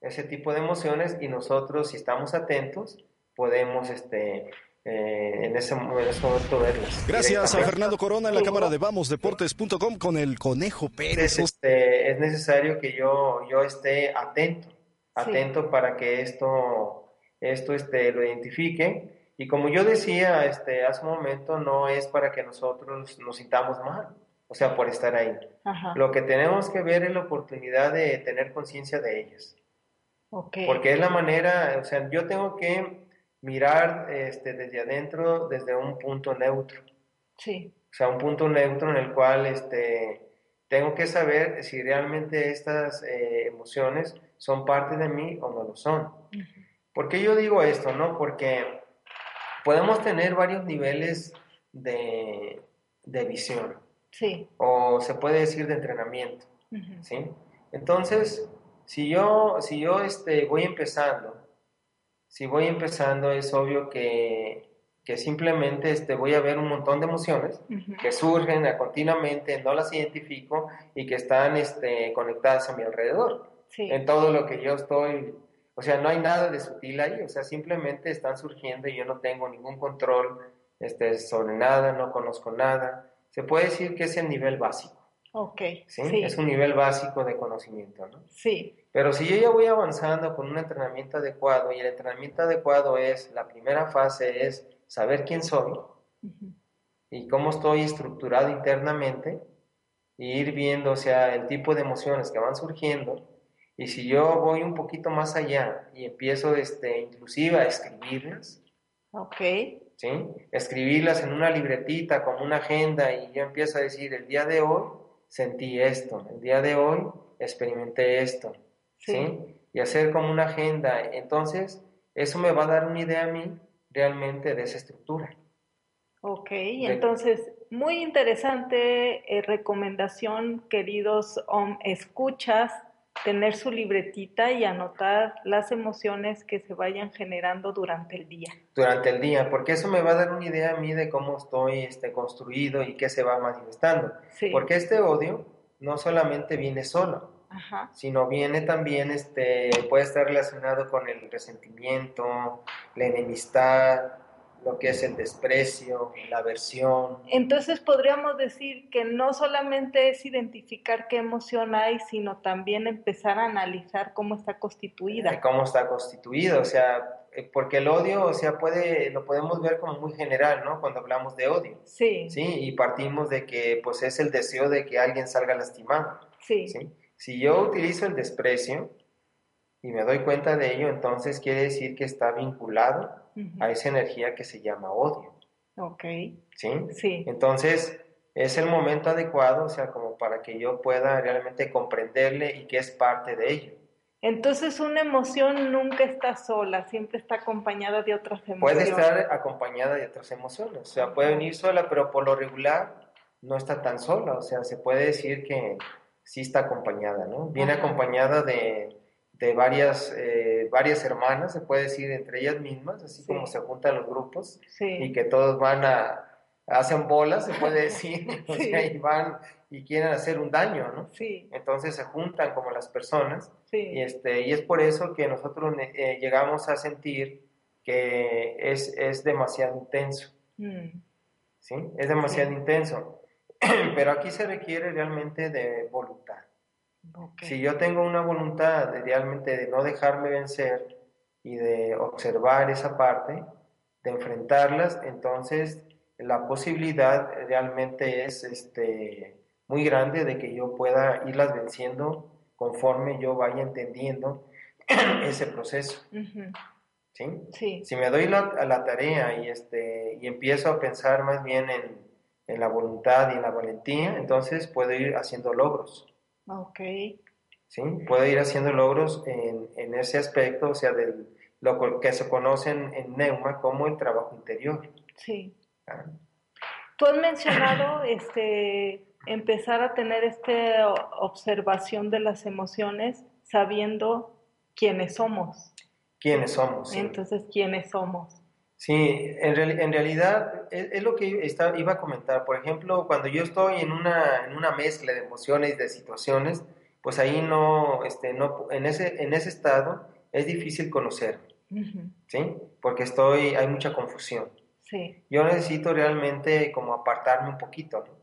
ese tipo de emociones y nosotros, si estamos atentos, podemos este, eh, en, ese, en ese momento verlas. Gracias a. Fernando Corona en la cámara de vamosdeportes.com con el Conejo Pérez. Este, es necesario que yo, yo esté atento, atento para que esto, esto este, lo identifique. Y como yo decía este, hace un momento, no es para que nosotros nos sintamos mal, o sea, por estar ahí. Ajá. Lo que tenemos que ver es la oportunidad de tener conciencia de ellas, Ok. porque es la manera, o sea, yo tengo que mirar este, desde adentro, desde un punto neutro. Sí. O sea, un punto neutro en el cual este, tengo que saber si realmente estas eh, emociones son parte de mí o no lo son. ¿Por qué yo digo esto? No? Porque podemos tener varios niveles de, de visión, Sí. o se puede decir de entrenamiento. ¿sí? Entonces, si yo, si yo este, voy empezando, si voy empezando, es obvio que, que simplemente este, voy a ver un montón de emociones que surgen a- continuamente, no las identifico y que están este, conectadas a mi alrededor. Sí. En todo lo que yo estoy, o sea, no hay nada de sutil ahí, o sea, simplemente están surgiendo y yo no tengo ningún control este, sobre nada, no conozco nada. Se puede decir que es el nivel básico, Ok. ¿sí? Sí. Es un nivel básico de conocimiento, ¿no? Sí. Pero si yo ya voy avanzando con un entrenamiento adecuado y el entrenamiento adecuado es, la primera fase es saber quién soy, y cómo estoy estructurado internamente y ir viendo, o sea, el tipo de emociones que van surgiendo. Y si yo voy un poquito más allá y empiezo, este, inclusive a escribirlas, Ok. ¿Sí? Escribirlas en una libretita, como una agenda, y yo empiezo a decir, el día de hoy sentí esto, el día de hoy experimenté esto, ¿sí? Sí. Y hacer como una agenda. Entonces, eso me va a dar una idea a mí realmente de esa estructura. Ok, entonces, muy interesante eh, recomendación, queridos om, escuchas, tener su libretita y anotar las emociones que se vayan generando durante el día. durante el día, porque eso me va a dar una idea a mí de cómo estoy este, construido y qué se va manifestando. Sí. Porque este odio no solamente viene solo, Ajá. sino viene también, este, puede estar relacionado con el resentimiento, la enemistad, lo que es el desprecio, la aversión. Entonces podríamos decir que no solamente es identificar qué emoción hay, sino también empezar a analizar cómo está constituida. cómo está constituido, o sea, eh, porque el odio, o sea, puede, lo podemos ver como muy general, ¿no? Cuando hablamos de odio, Sí, ¿sí? Y partimos de que, pues, es el deseo de que alguien salga lastimado. sí, ¿sí? Si yo utilizo el desprecio y me doy cuenta de ello, entonces quiere decir que está vinculado a esa energía que se llama odio. Ok. ¿Sí? Sí. Entonces, es el momento adecuado, o sea, como para que yo pueda realmente comprenderle y que es parte de ello. Entonces una emoción nunca está sola, siempre está acompañada de otras emociones. Puede estar acompañada de otras emociones, o sea, puede venir sola, pero por lo regular no está tan sola, o sea, se puede decir que sí está acompañada, ¿no? Viene acompañada de, de varias, eh, varias hermanas, se puede decir, entre ellas mismas, así como se juntan los grupos y que todos van a, hacen bolas, se puede decir, o sea, y van y quieren hacer un daño, ¿no? Sí. Entonces se juntan como las personas y, este, y es por eso que nosotros eh, llegamos a sentir que es, es demasiado intenso, Mm. ¿sí? Es demasiado intenso, pero aquí se requiere realmente de voluntad. Si yo tengo una voluntad de realmente de no dejarme vencer y de observar esa parte, de enfrentarlas, entonces la posibilidad realmente es este, muy grande de que yo pueda irlas venciendo conforme yo vaya entendiendo ese proceso. ¿sí? Sí. Si me doy la, a la tarea y, este, y empiezo a pensar más bien en, en la voluntad y en la valentía, entonces puedo ir haciendo logros. Ok. ¿sí? Puedo ir haciendo logros en, en ese aspecto, o sea, del, lo que se conocen en Neuma como el trabajo interior. Sí. ¿ah? Tú has mencionado este empezar a tener esta observación de las emociones sabiendo quiénes somos. ¿Quiénes somos? sí? Entonces, ¿quiénes somos? Sí, en, real- en realidad es, es lo que está- iba a comentar. Por ejemplo, cuando yo estoy en una, en una mezcla de emociones y de situaciones, pues ahí no, este, no, en ese, en ese estado es difícil conocerme, Ujú. ¿sí? Porque estoy, hay mucha confusión. Sí. Yo necesito realmente como apartarme un poquito, ¿no?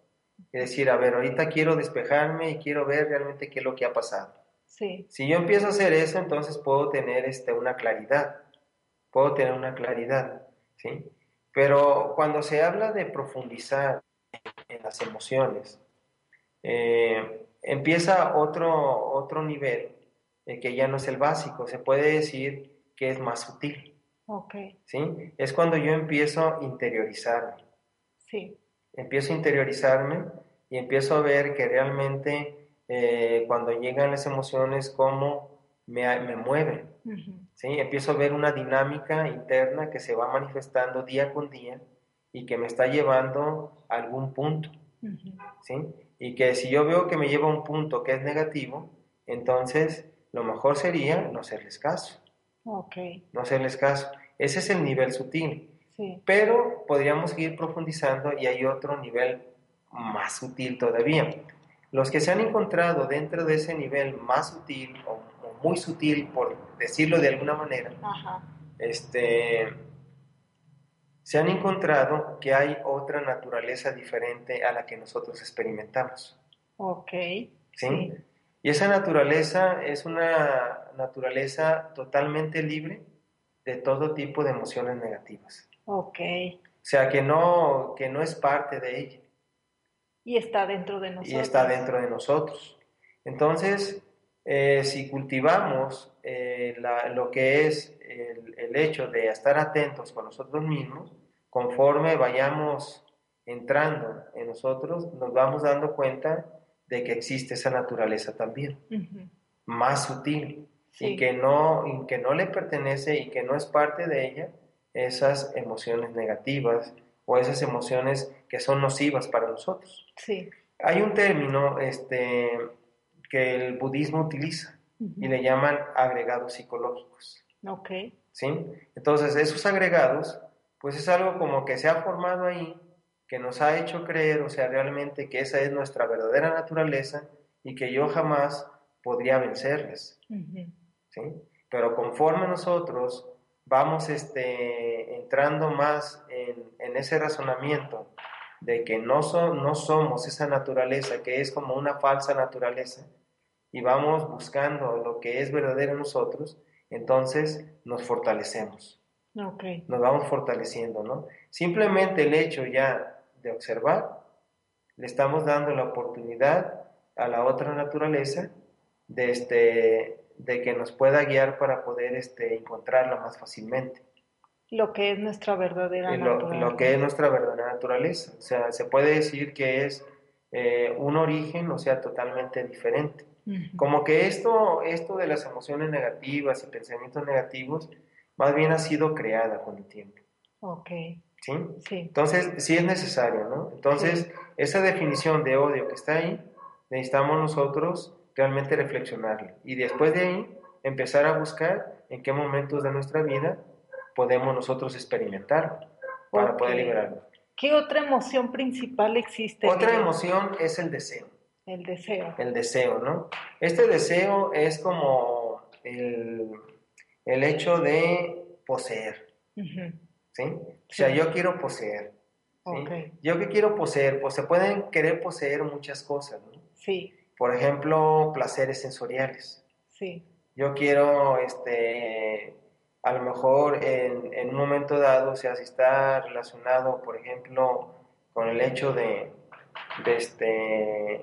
Y decir, a ver, ahorita quiero despejarme y quiero ver realmente qué es lo que ha pasado. Sí. Si yo empiezo a hacer eso, entonces puedo tener este, una claridad, puedo tener una claridad, ¿sí? Pero cuando se habla de profundizar en, las emociones, eh, empieza otro, otro nivel eh, que ya no es el básico, se puede decir que es más sutil, Ok. ¿sí? Es cuando yo empiezo a interiorizarme, Sí. empiezo a interiorizarme y empiezo a ver que realmente eh, cuando llegan las emociones, cómo me, me mueven. Ujú. ¿Sí? Empiezo a ver una dinámica interna que se va manifestando día con día y que me está llevando a algún punto. ¿sí? Y que si yo veo que me lleva a un punto que es negativo, entonces lo mejor sería no hacerles caso, Ok. no hacerles caso. Ese es el nivel sutil. Sí. Pero podríamos seguir profundizando y hay otro nivel más sutil todavía. Los que se han encontrado dentro de ese nivel más sutil o muy sutil, por decirlo de alguna manera, Ajá. este, se han encontrado que hay otra naturaleza diferente a la que nosotros experimentamos. Ok. ¿sí? Sí. Y esa naturaleza es una naturaleza totalmente libre de todo tipo de emociones negativas. Ok. O sea, que no, que no es parte de ella Y está dentro de nosotros. y está dentro de nosotros. Entonces, eh, si cultivamos eh, la- lo que es el, el hecho de estar atentos con nosotros mismos, conforme vayamos entrando en nosotros, nos vamos dando cuenta de que existe esa naturaleza también, más sutil, Sí. y, que no, y que no le pertenece y que no es parte de ella esas emociones negativas o esas emociones que son nocivas para nosotros. Sí. Hay un término este, que el budismo utiliza y le llaman agregados psicológicos. Ok. ¿sí? Entonces, esos agregados, pues es algo como que se ha formado ahí, que nos ha hecho creer, o sea, realmente que esa es nuestra verdadera naturaleza y que yo jamás podría vencerlas, Ujú. ¿sí? Pero conforme nosotros vamos este, entrando más en, en ese razonamiento de que no, so- no somos esa naturaleza, que es como una falsa naturaleza, y vamos buscando lo que es verdadero en nosotros, entonces nos fortalecemos, Ok. nos vamos fortaleciendo, ¿no? Simplemente el hecho ya de observar, le estamos dando la oportunidad a la otra naturaleza de, este, de que nos pueda guiar para poder este, encontrarla más fácilmente. Lo que es nuestra verdadera lo, naturaleza. Lo que es nuestra verdadera naturaleza. O sea, se puede decir que es eh, un origen, o sea, totalmente diferente. Como que esto, esto de las emociones negativas y pensamientos negativos, más bien ha sido creada con el tiempo. Ok, ¿Sí? sí. Entonces, sí es necesario, ¿no? Entonces, esa definición de odio que está ahí, necesitamos nosotros realmente reflexionarla. Y después de ahí, empezar a buscar en qué momentos de nuestra vida podemos nosotros experimentar para poder liberarlo. ¿Qué otra emoción principal existe? Otra emoción es el deseo. El deseo. el deseo, ¿no? Este deseo es como el, el hecho de poseer. ¿sí? O sea, yo quiero poseer. ¿sí? Ok, Yo que quiero poseer, pues se pueden querer poseer muchas cosas, ¿no? sí, Por ejemplo, placeres sensoriales. sí. Yo quiero, este, a lo mejor en, en un momento dado, o sea, si está relacionado, por ejemplo, con el hecho de, de este,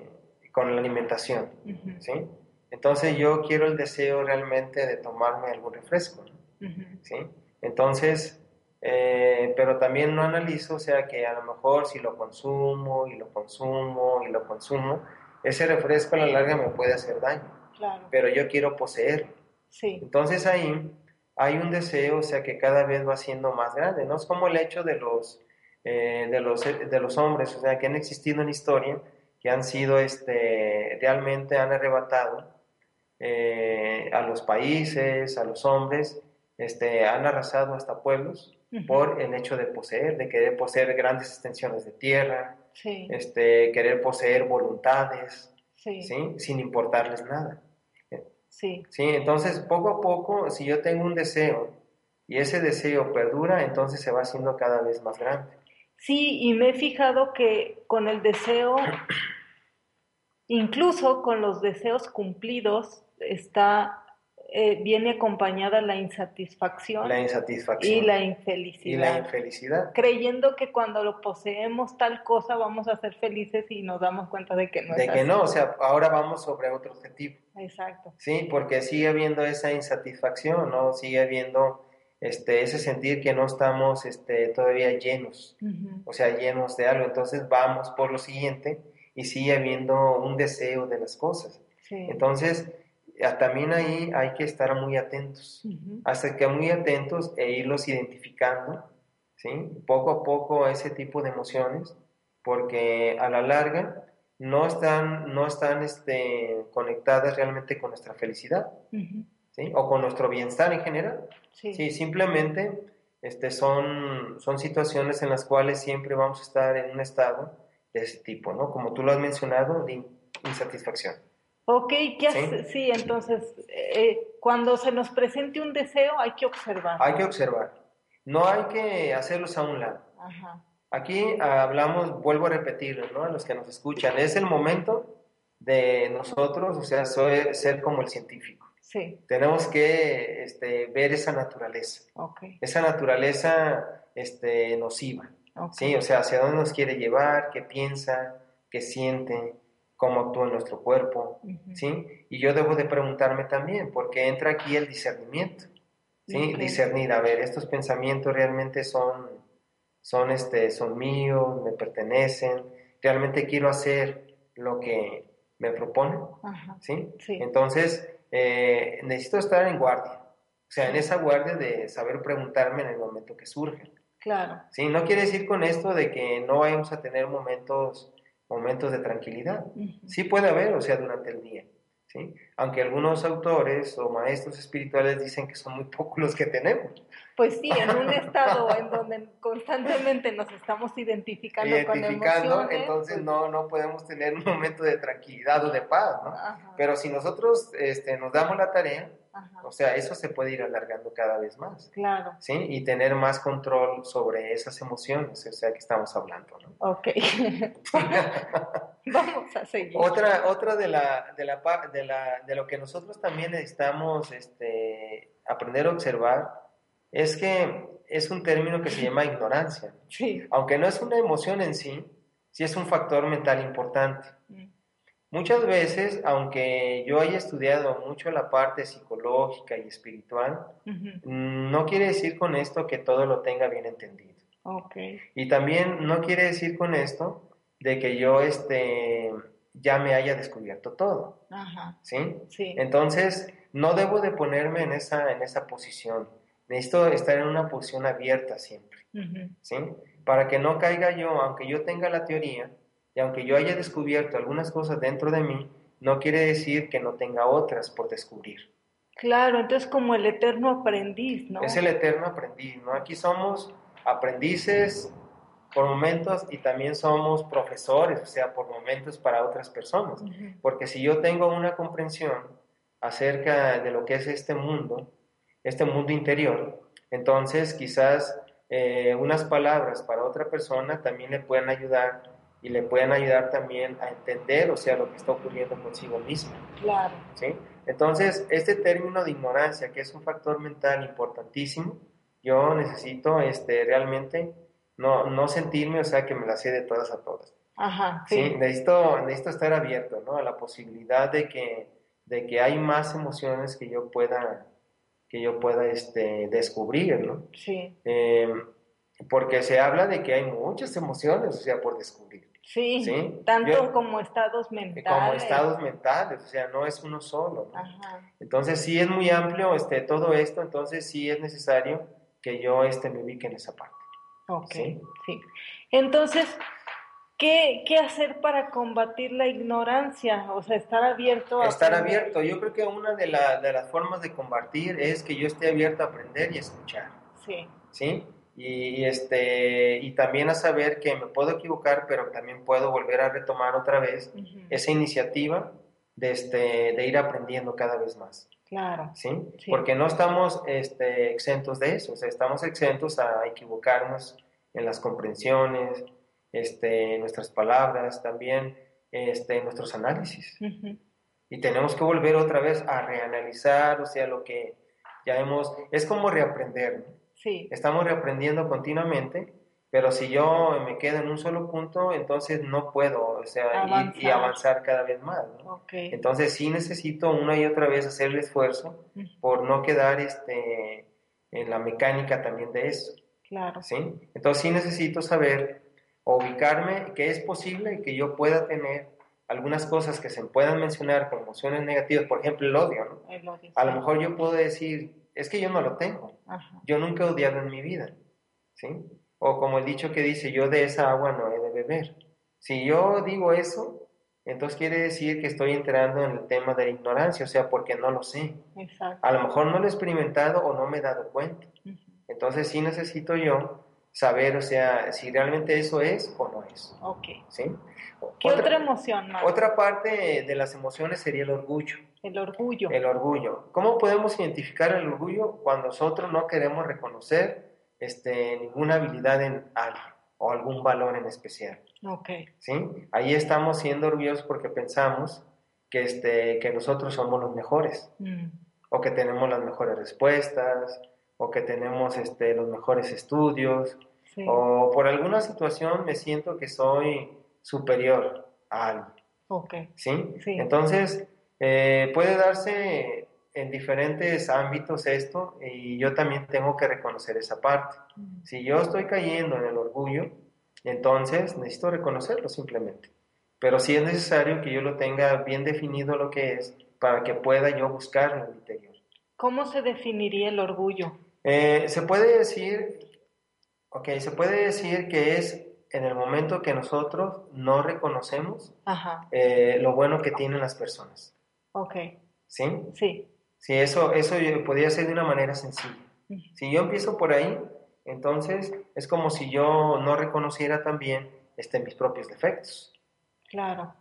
con la alimentación, Ujú, ¿sí? Entonces yo quiero el deseo realmente de tomarme algún refresco, ¿no? ujú. ¿sí? Entonces, eh, pero también no analizo, o sea, que a lo mejor si lo consumo y lo consumo y lo consumo, ese refresco a la larga me puede hacer daño, Claro, pero yo quiero poseerlo. sí, Entonces ahí hay un deseo, o sea, que cada vez va siendo más grande, ¿no? Es como el hecho de los, eh, de los, de los hombres, o sea, que han existido en historia, que han sido, este, realmente han arrebatado eh, a los países, a los hombres, este, han arrasado hasta pueblos por el hecho de poseer, de querer poseer grandes extensiones de tierra, sí, este, querer poseer voluntades, sí, ¿sí? Sin importarles nada. Sí, Sí, entonces poco a poco, si yo tengo un deseo y ese deseo perdura, entonces se va haciendo cada vez más grande. Sí, y me he fijado que con el deseo, incluso con los deseos cumplidos, está, eh, viene acompañada la insatisfacción La insatisfacción y la y la infelicidad, creyendo que cuando lo poseemos tal cosa vamos a ser felices y nos damos cuenta de que no De es que así. no, o sea, ahora vamos sobre otro objetivo, Exacto, ¿sí? Porque sigue habiendo esa insatisfacción, ¿no? Sigue habiendo este, ese sentir que no estamos este, todavía llenos, o sea, llenos de algo. Entonces vamos por lo siguiente y sigue habiendo un deseo de las cosas. sí, Entonces, también ahí hay que estar muy atentos, hasta que muy atentos e irlos identificando, ¿sí? Poco a poco ese tipo de emociones, porque a la larga no están, no están este, conectadas realmente con nuestra felicidad, ¿sí? O con nuestro bienestar en general. sí, Sí, simplemente este, son, son situaciones en las cuales siempre vamos a estar en un estado de ese tipo, ¿no? Como tú lo has mencionado, de in- insatisfacción. Ok, ¿qué Sí. hace? Sí, entonces, eh, cuando se nos presente un deseo hay que observar. Hay que observar. No hay que hacerlos a un lado. Ajá, Aquí hablamos, vuelvo a repetirlo, ¿no? A los que nos escuchan, es el momento de nosotros, o sea, soy- ser como el científico. sí, Tenemos que este, ver esa naturaleza, ok, esa naturaleza este, nociva, ok. ¿sí? O sea, hacia dónde nos quiere llevar, qué piensa, qué siente, cómo actúa en nuestro cuerpo, ¿sí? Y yo debo de preguntarme también, porque entra aquí el discernimiento, ¿sí? Discernir, a ver, estos pensamientos realmente son, son, este, son míos, me pertenecen, realmente quiero hacer lo que me propone, ¿sí? sí, Entonces, eh, necesito estar en guardia, o sea, en esa guardia de saber preguntarme en el momento que surge. claro, ¿sí? No quiere decir con esto de que no vayamos a tener momentos, momentos de tranquilidad. Sí puede haber, o sea, durante el día, ¿sí? Aunque algunos autores o maestros espirituales dicen que son muy pocos los que tenemos. Pues sí, en un estado en donde constantemente nos estamos identificando, Identificando, con emociones. entonces pues, no, no podemos tener un momento de tranquilidad o de paz, ¿no? Ajá, Pero si nosotros este, nos damos la tarea, ajá, o sea, eso se puede ir alargando cada vez más, claro, ¿sí? Y tener más control sobre esas emociones, o sea, que estamos hablando, ¿no? ok. Vamos a seguir. Otra, otra de, la, de, la, de, la, de lo que nosotros también necesitamos este, aprender a observar es que es un término que se llama ignorancia. Sí, Aunque no es una emoción en sí, sí es un factor mental importante. mm, Muchas veces, aunque yo haya estudiado mucho la parte psicológica y espiritual, no quiere decir con esto que todo lo tenga bien entendido. Okay. Y también no quiere decir con esto de que yo este, ya me haya descubierto todo. Ajá. ¿sí? Sí. Entonces, no debo de ponerme en esa, en esa posición. Necesito estar en una posición abierta siempre. ¿sí? Para que no caiga yo, aunque yo tenga la teoría y aunque yo haya descubierto algunas cosas dentro de mí, no quiere decir que no tenga otras por descubrir. Claro, entonces como el eterno aprendiz, ¿no? Es el eterno aprendiz, ¿no? Aquí somos aprendices por momentos y también somos profesores, o sea, por momentos para otras personas. Porque si yo tengo una comprensión acerca de lo que es este mundo, este mundo interior, entonces quizás eh, unas palabras para otra persona también le pueden ayudar y le pueden ayudar también a entender, o sea, lo que está ocurriendo consigo mismo. Claro. ¿sí? Entonces, este término de ignorancia, que es un factor mental importantísimo, yo necesito este, realmente no, no sentirme, o sea, que me la sé de todas a todas. Ajá, Sí, sí. necesito, necesito estar abierto, ¿no? A la posibilidad de que, de que hay más emociones que yo pueda, que yo pueda este, descubrir, ¿no? Sí, Eh, porque se habla de que hay muchas emociones, o sea, por descubrir, sí, Sí, tanto yo- como estados eh, mentales. como estados mentales, o sea, no es uno solo, ¿no? Ajá, Entonces sí es muy amplio este, todo esto, entonces sí es necesario que yo este, me ubique en esa parte. ok, Sí. sí. Entonces, ¿qué, qué hacer para combatir la ignorancia? O sea, estar abierto a... Estar aprender. abierto, yo creo que una de, la- de las formas de combatir es que yo esté abierto a aprender y a escuchar. Sí, ¿sí? Y, y, este, y también a saber que me puedo equivocar, pero también puedo volver a retomar otra vez esa iniciativa de, este, de ir aprendiendo cada vez más, claro. ¿sí? Sí. Porque no estamos este, exentos de eso, o sea, estamos exentos a equivocarnos en las comprensiones, este, en nuestras palabras, también este, en nuestros análisis. Y tenemos que volver otra vez a reanalizar, o sea, lo que ya hemos, es como reaprender, ¿no? Sí, Estamos reaprendiendo continuamente, pero si yo me quedo en un solo punto, entonces no puedo, o sea, ir y Avanzar. avanzar cada vez más, ¿no? ok. Entonces sí necesito una y otra vez hacer el esfuerzo por no quedar este, en la mecánica también de eso, Claro. ¿sí? Entonces sí necesito saber ubicarme que es posible que yo pueda tener algunas cosas que se puedan mencionar como emociones negativas, por ejemplo el odio, ¿no? el odio, A lo sí. mejor yo puedo decir, es que yo no lo tengo, Ajá, yo nunca he odiado en mi vida, ¿sí? O como el dicho que dice, yo de esa agua no he de beber. Si yo digo eso, entonces quiere decir que estoy entrando en el tema de la ignorancia, o sea, porque no lo sé. exacto. A lo mejor no lo he experimentado o no me he dado cuenta. Entonces sí necesito yo saber, o sea, si realmente eso es o no es, Ok. ¿sí? ¿Qué otra, emoción más? Otra parte de las emociones sería el orgullo. El orgullo. El orgullo. ¿Cómo podemos identificar el orgullo cuando nosotros no queremos reconocer este, ninguna habilidad en alguien o algún valor en especial? Ok. ¿sí? Ahí estamos siendo orgullosos porque pensamos que, este, que nosotros somos los mejores mm, o que tenemos las mejores respuestas o que tenemos este, los mejores estudios sí. o por alguna situación me siento que soy superior a alguien. Ok. ¿sí? Sí. Entonces, eh, puede darse en diferentes ámbitos esto y yo también tengo que reconocer esa parte. Si yo estoy cayendo en el orgullo, entonces necesito reconocerlo simplemente. Pero sí es necesario que yo lo tenga bien definido lo que es para que pueda yo buscarlo en el interior. ¿Cómo se definiría el orgullo? Eh, se puede decir, ok, se puede decir que es en el momento que nosotros no reconocemos eh, lo bueno que tienen las personas, Ok. ¿sí? Sí. Sí, eso, eso podría ser de una manera sencilla. Si yo empiezo por ahí, entonces es como si yo no reconociera también este, mis propios defectos, Claro.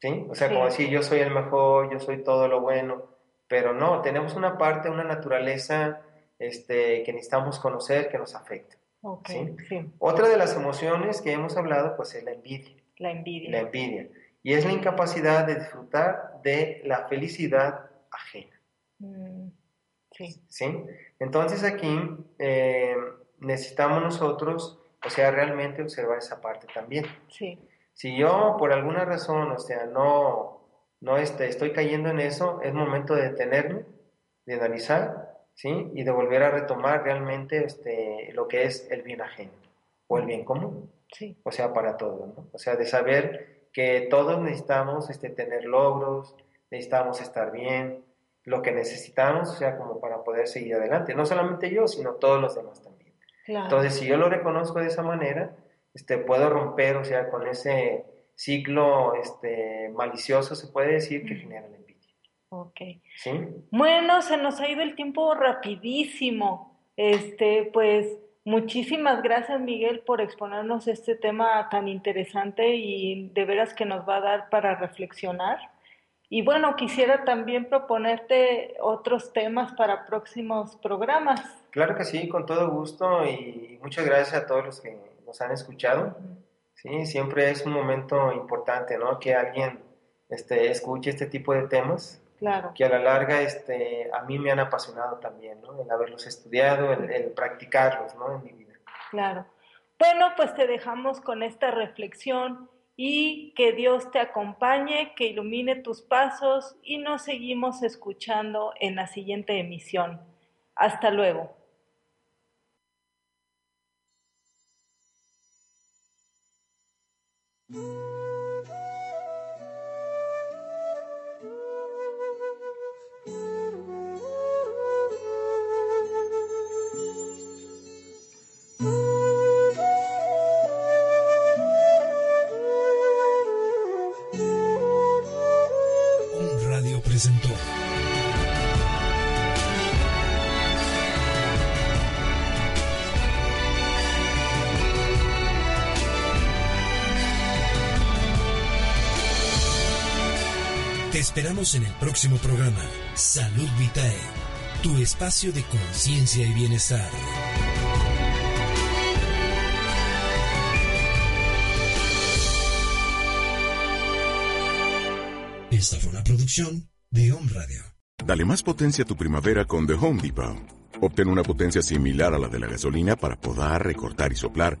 ¿sí? O sea, Sí. como decir yo soy el mejor, yo soy todo lo bueno, pero no, tenemos una parte, una naturaleza este, que necesitamos conocer que nos afecta. Ok. Sí. Sí. Otra de las emociones que hemos hablado, pues es la envidia, La envidia. la envidia, y es la incapacidad de disfrutar de la felicidad ajena. Mm, sí. ¿sí? Entonces aquí eh, necesitamos nosotros, o sea, realmente observar esa parte también. Sí. Si yo por alguna razón, o sea, no, no este, estoy cayendo en eso, es momento de detenerme, de analizar, ¿sí? Y de volver a retomar realmente este, lo que es el bien ajeno o el bien común. Sí. O sea, para todos, ¿no? O sea, de saber que todos necesitamos este, tener logros, necesitamos estar bien, lo que necesitamos, o sea, como para poder seguir adelante. No solamente yo, sino todos los demás también. Claro. Entonces, si yo lo reconozco de esa manera, este, puedo romper, o sea, con ese ciclo este, malicioso, se puede decir, que genera la envidia. Ok. ¿Sí? Bueno, se nos ha ido el tiempo rapidísimo. Este, pues muchísimas gracias, Miguel, por exponernos este tema tan interesante y de veras que nos va a dar para reflexionar. Y bueno, quisiera también proponerte otros temas para próximos programas. Claro que sí, con todo gusto y muchas gracias a todos los que nos han escuchado. Sí, siempre es un momento importante, ¿no? Que alguien este, escuche este tipo de temas, Claro. que a la larga este, a mí me han apasionado también, ¿no? El haberlos estudiado, el, el practicarlos, ¿no? En mi vida. Claro. Bueno, pues te dejamos con esta reflexión y que Dios te acompañe, que ilumine tus pasos y nos seguimos escuchando en la siguiente emisión. Hasta luego. Esperamos en el próximo programa, Salud Vitae, tu espacio de conciencia y bienestar. Esta fue una producción de Home Radio. Dale más potencia a tu primavera con The Home Depot. Obtén una potencia similar a la de la gasolina para podar, recortar y soplar